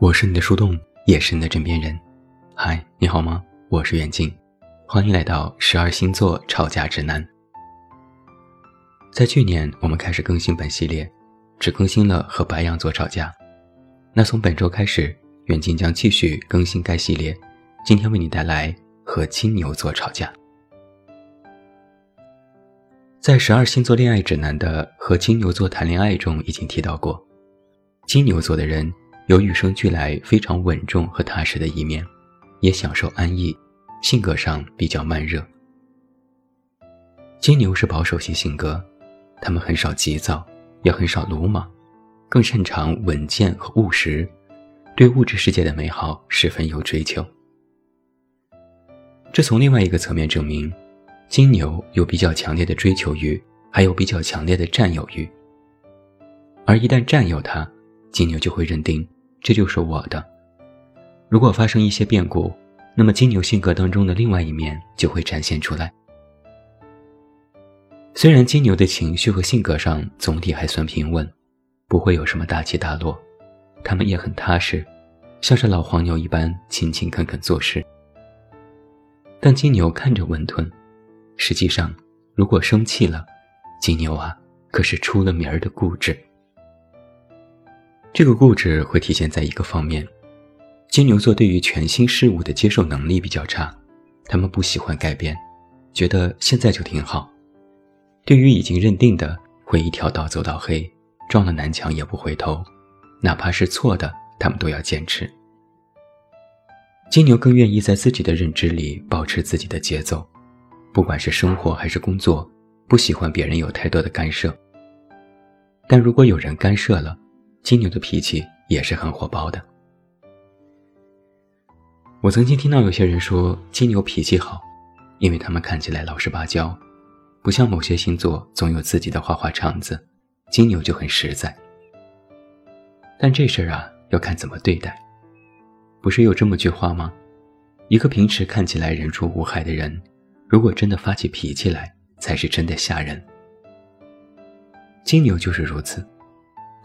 我是你的树洞，也是你的枕边人。嗨，你好吗？我是远近，欢迎来到十二星座吵架指南。在去年，我们开始更新本系列，只更新了和白羊座吵架。那从本周开始，远近将继续更新该系列。今天为你带来和金牛座吵架。在十二星座恋爱指南的和金牛座谈恋爱中，已经提到过，金牛座的人。有与生俱来非常稳重和踏实的一面，也享受安逸，性格上比较慢热。金牛是保守型性格，他们很少急躁，也很少鲁莽，更擅长稳健和务实，对物质世界的美好十分有追求。这从另外一个层面证明，金牛有比较强烈的追求欲，还有比较强烈的占有欲。而一旦占有他，金牛就会认定。这就是我的。如果发生一些变故，那么金牛性格当中的另外一面就会展现出来。虽然金牛的情绪和性格上总体还算平稳，不会有什么大起大落，他们也很踏实，像是老黄牛一般勤勤恳恳做事。但金牛看着温吞，实际上，如果生气了，金牛啊，可是出了名儿的固执。这个固执会体现在一个方面，金牛座对于全新事物的接受能力比较差，他们不喜欢改变，觉得现在就挺好。对于已经认定的，会一条道走到黑，撞了南墙也不回头，哪怕是错的，他们都要坚持。金牛更愿意在自己的认知里保持自己的节奏，不管是生活还是工作，不喜欢别人有太多的干涉。但如果有人干涉了，金牛的脾气也是很火爆的。我曾经听到有些人说金牛脾气好，因为他们看起来老实巴交，不像某些星座总有自己的花花肠子，金牛就很实在。但这事儿啊，要看怎么对待。不是有这么句话吗？一个平时看起来人畜无害的人，如果真的发起脾气来，才是真的吓人。金牛就是如此。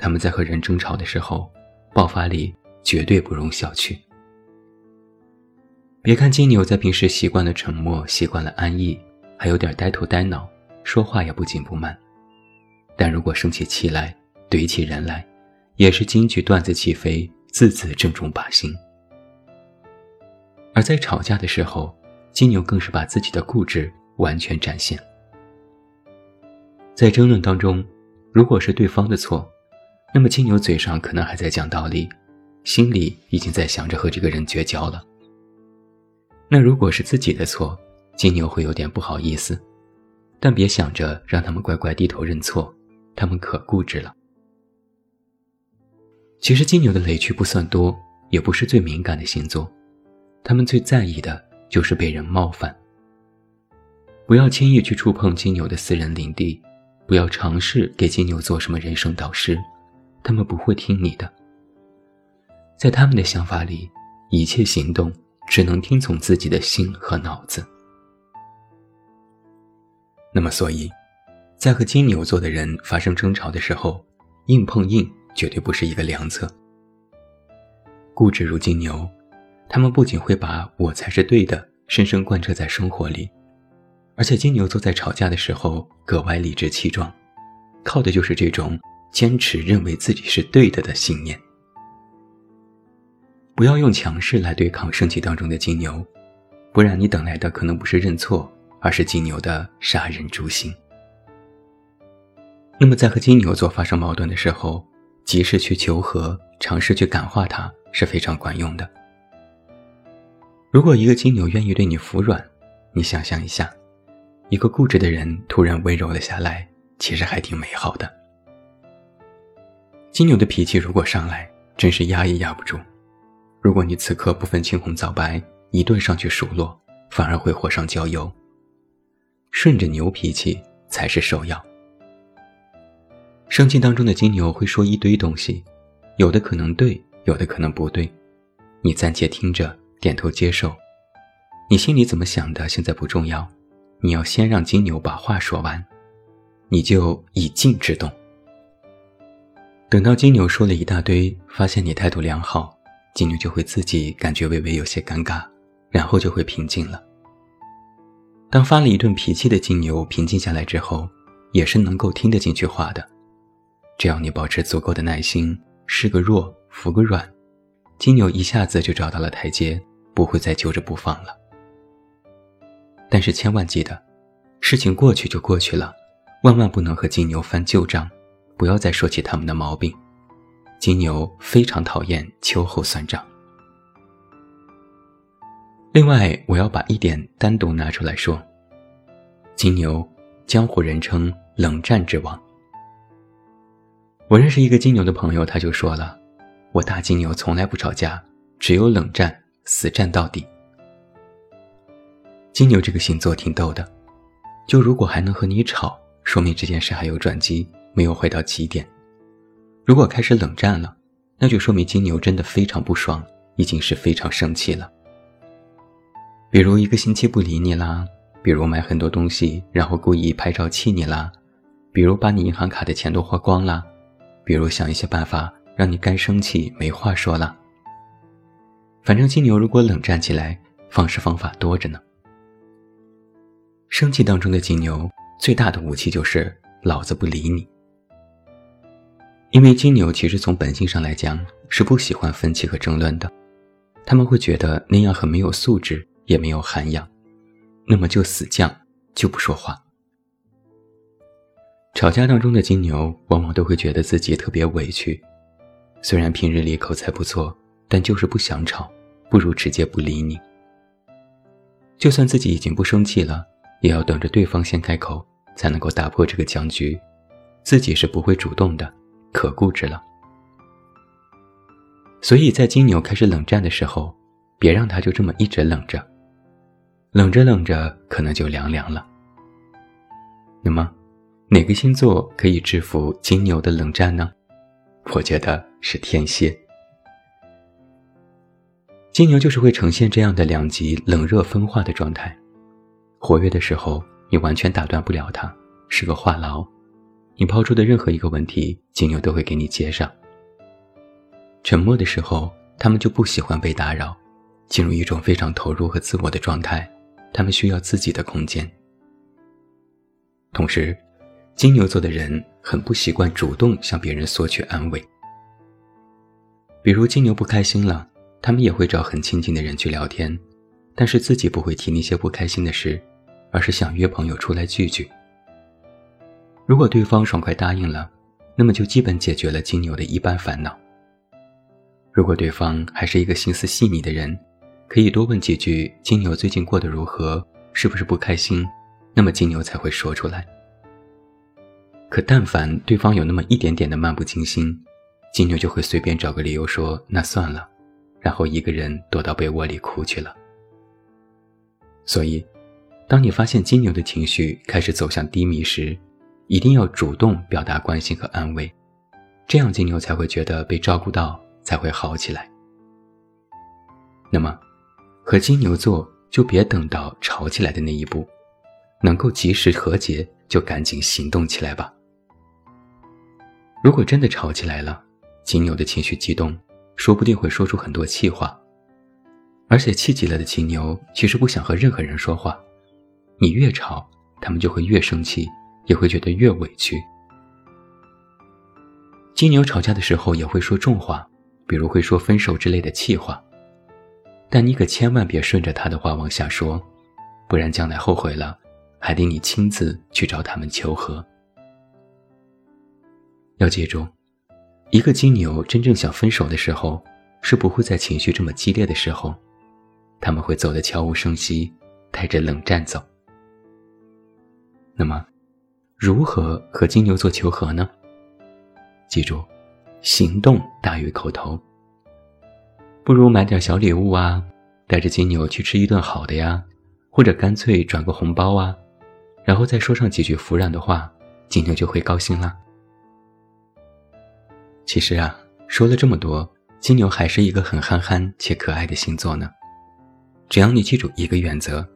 他们在和人争吵的时候，爆发力绝对不容小觑。别看金牛在平时习惯了沉默，习惯了安逸，还有点呆头呆脑，说话也不紧不慢，但如果生起气来，怼起人来，也是金句段子起飞，字字正中靶心。而在吵架的时候，金牛更是把自己的固执完全展现。在争论当中，如果是对方的错，那么金牛嘴上可能还在讲道理，心里已经在想着和这个人绝交了。那如果是自己的错，金牛会有点不好意思，但别想着让他们乖乖低头认错，他们可固执了。其实金牛的雷区不算多，也不是最敏感的星座，他们最在意的就是被人冒犯。不要轻易去触碰金牛的私人领地，不要尝试给金牛做什么人生导师。他们不会听你的，在他们的想法里，一切行动只能听从自己的心和脑子。那么，所以，在和金牛座的人发生争吵的时候，硬碰硬绝对不是一个良策。固执如金牛，他们不仅会把我才是对的深深贯彻在生活里，而且金牛座在吵架的时候格外理直气壮，靠的就是这种。坚持认为自己是对的的信念，不要用强势来对抗生气当中的金牛，不然你等来的可能不是认错，而是金牛的杀人诛心。那么在和金牛座发生矛盾的时候，及时去求和，尝试去感化他是非常管用的。如果一个金牛愿意对你服软，你想象一下，一个固执的人突然温柔了下来，其实还挺美好的。金牛的脾气如果上来，真是压也压不住。如果你此刻不分青红皂白，一顿上去数落，反而会火上浇油。顺着牛脾气才是首要。生气当中的金牛会说一堆东西，有的可能对，有的可能不对，你暂且听着，点头接受。你心里怎么想的，现在不重要，你要先让金牛把话说完，你就以静制动。等到金牛说了一大堆，发现你态度良好，金牛就会自己感觉微微有些尴尬，然后就会平静了。当发了一顿脾气的金牛平静下来之后，也是能够听得进去话的。只要你保持足够的耐心，示个弱，服个软，金牛一下子就找到了台阶，不会再揪着不放了。但是千万记得，事情过去就过去了，万万不能和金牛翻旧账，不要再说起他们的毛病。金牛非常讨厌秋后算账。另外，我要把一点单独拿出来说。金牛，江湖人称冷战之王。我认识一个金牛的朋友，他就说了：“我大金牛从来不吵架，只有冷战，死战到底。”金牛这个星座挺逗的，就如果还能和你吵，说明这件事还有转机，没有回到起点；如果开始冷战了，那就说明金牛真的非常不爽，已经是非常生气了。比如一个星期不理你啦，比如买很多东西然后故意拍照气你啦，比如把你银行卡的钱都花光啦，比如想一些办法让你该生气没话说了。反正金牛如果冷战起来，方式方法多着呢。生气当中的金牛最大的武器就是老子不理你，因为金牛其实从本性上来讲是不喜欢分歧和争论的，他们会觉得那样很没有素质，也没有涵养，那么就死犟，就不说话。吵架当中的金牛往往都会觉得自己特别委屈，虽然平日里口才不错，但就是不想吵，不如直接不理你。就算自己已经不生气了。也要等着对方先开口，才能够打破这个僵局，自己是不会主动的，可固执了。所以在金牛开始冷战的时候，别让他就这么一直冷着，冷着冷着可能就凉凉了。那么，哪个星座可以制服金牛的冷战呢？我觉得是天蝎。金牛就是会呈现这样的两极冷热分化的状态。活跃的时候，你完全打断不了他，是个话痨。你抛出的任何一个问题，金牛都会给你接上。沉默的时候，他们就不喜欢被打扰，进入一种非常投入和自我的状态。他们需要自己的空间。同时，金牛座的人很不习惯主动向别人索取安慰。比如金牛不开心了，他们也会找很亲近的人去聊天，但是自己不会提那些不开心的事。而是想约朋友出来聚聚。如果对方爽快答应了，那么就基本解决了金牛的一般烦恼。如果对方还是一个心思细腻的人，可以多问几句金牛最近过得如何，是不是不开心，那么金牛才会说出来。可但凡对方有那么一点点的漫不经心，金牛就会随便找个理由说那算了，然后一个人躲到被窝里哭去了。所以。当你发现金牛的情绪开始走向低迷时，一定要主动表达关心和安慰，这样金牛才会觉得被照顾到，才会好起来。那么，和金牛座就别等到吵起来的那一步，能够及时和解就赶紧行动起来吧。如果真的吵起来了，金牛的情绪激动，说不定会说出很多气话，而且气急了的金牛其实不想和任何人说话。你越吵，他们就会越生气，也会觉得越委屈。金牛吵架的时候也会说重话，比如会说分手之类的气话。但你可千万别顺着他的话往下说，不然将来后悔了，还得你亲自去找他们求和。要记住，一个金牛真正想分手的时候，是不会在情绪这么激烈的时候，他们会走得悄无声息，带着冷战走。那么，如何和金牛座求和呢？记住，行动大于口头。不如买点小礼物啊，带着金牛去吃一顿好的呀，或者干脆转个红包啊，然后再说上几句服软的话，金牛就会高兴了。其实啊，说了这么多，金牛还是一个很憨憨且可爱的星座呢。只要你记住一个原则：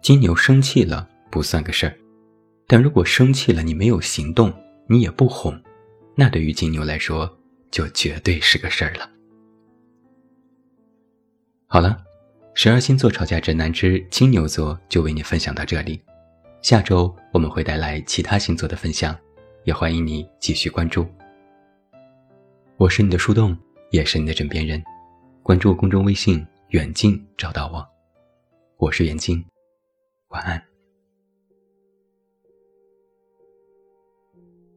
金牛生气了不算个事儿。但如果生气了，你没有行动，你也不哄，那对于金牛来说，就绝对是个事儿了。好了，十二星座吵架指南之金牛座就为你分享到这里。下周我们会带来其他星座的分享，也欢迎你继续关注。我是你的树洞，也是你的枕边人。关注公众微信“远近”，找到我。我是远近，晚安。thank you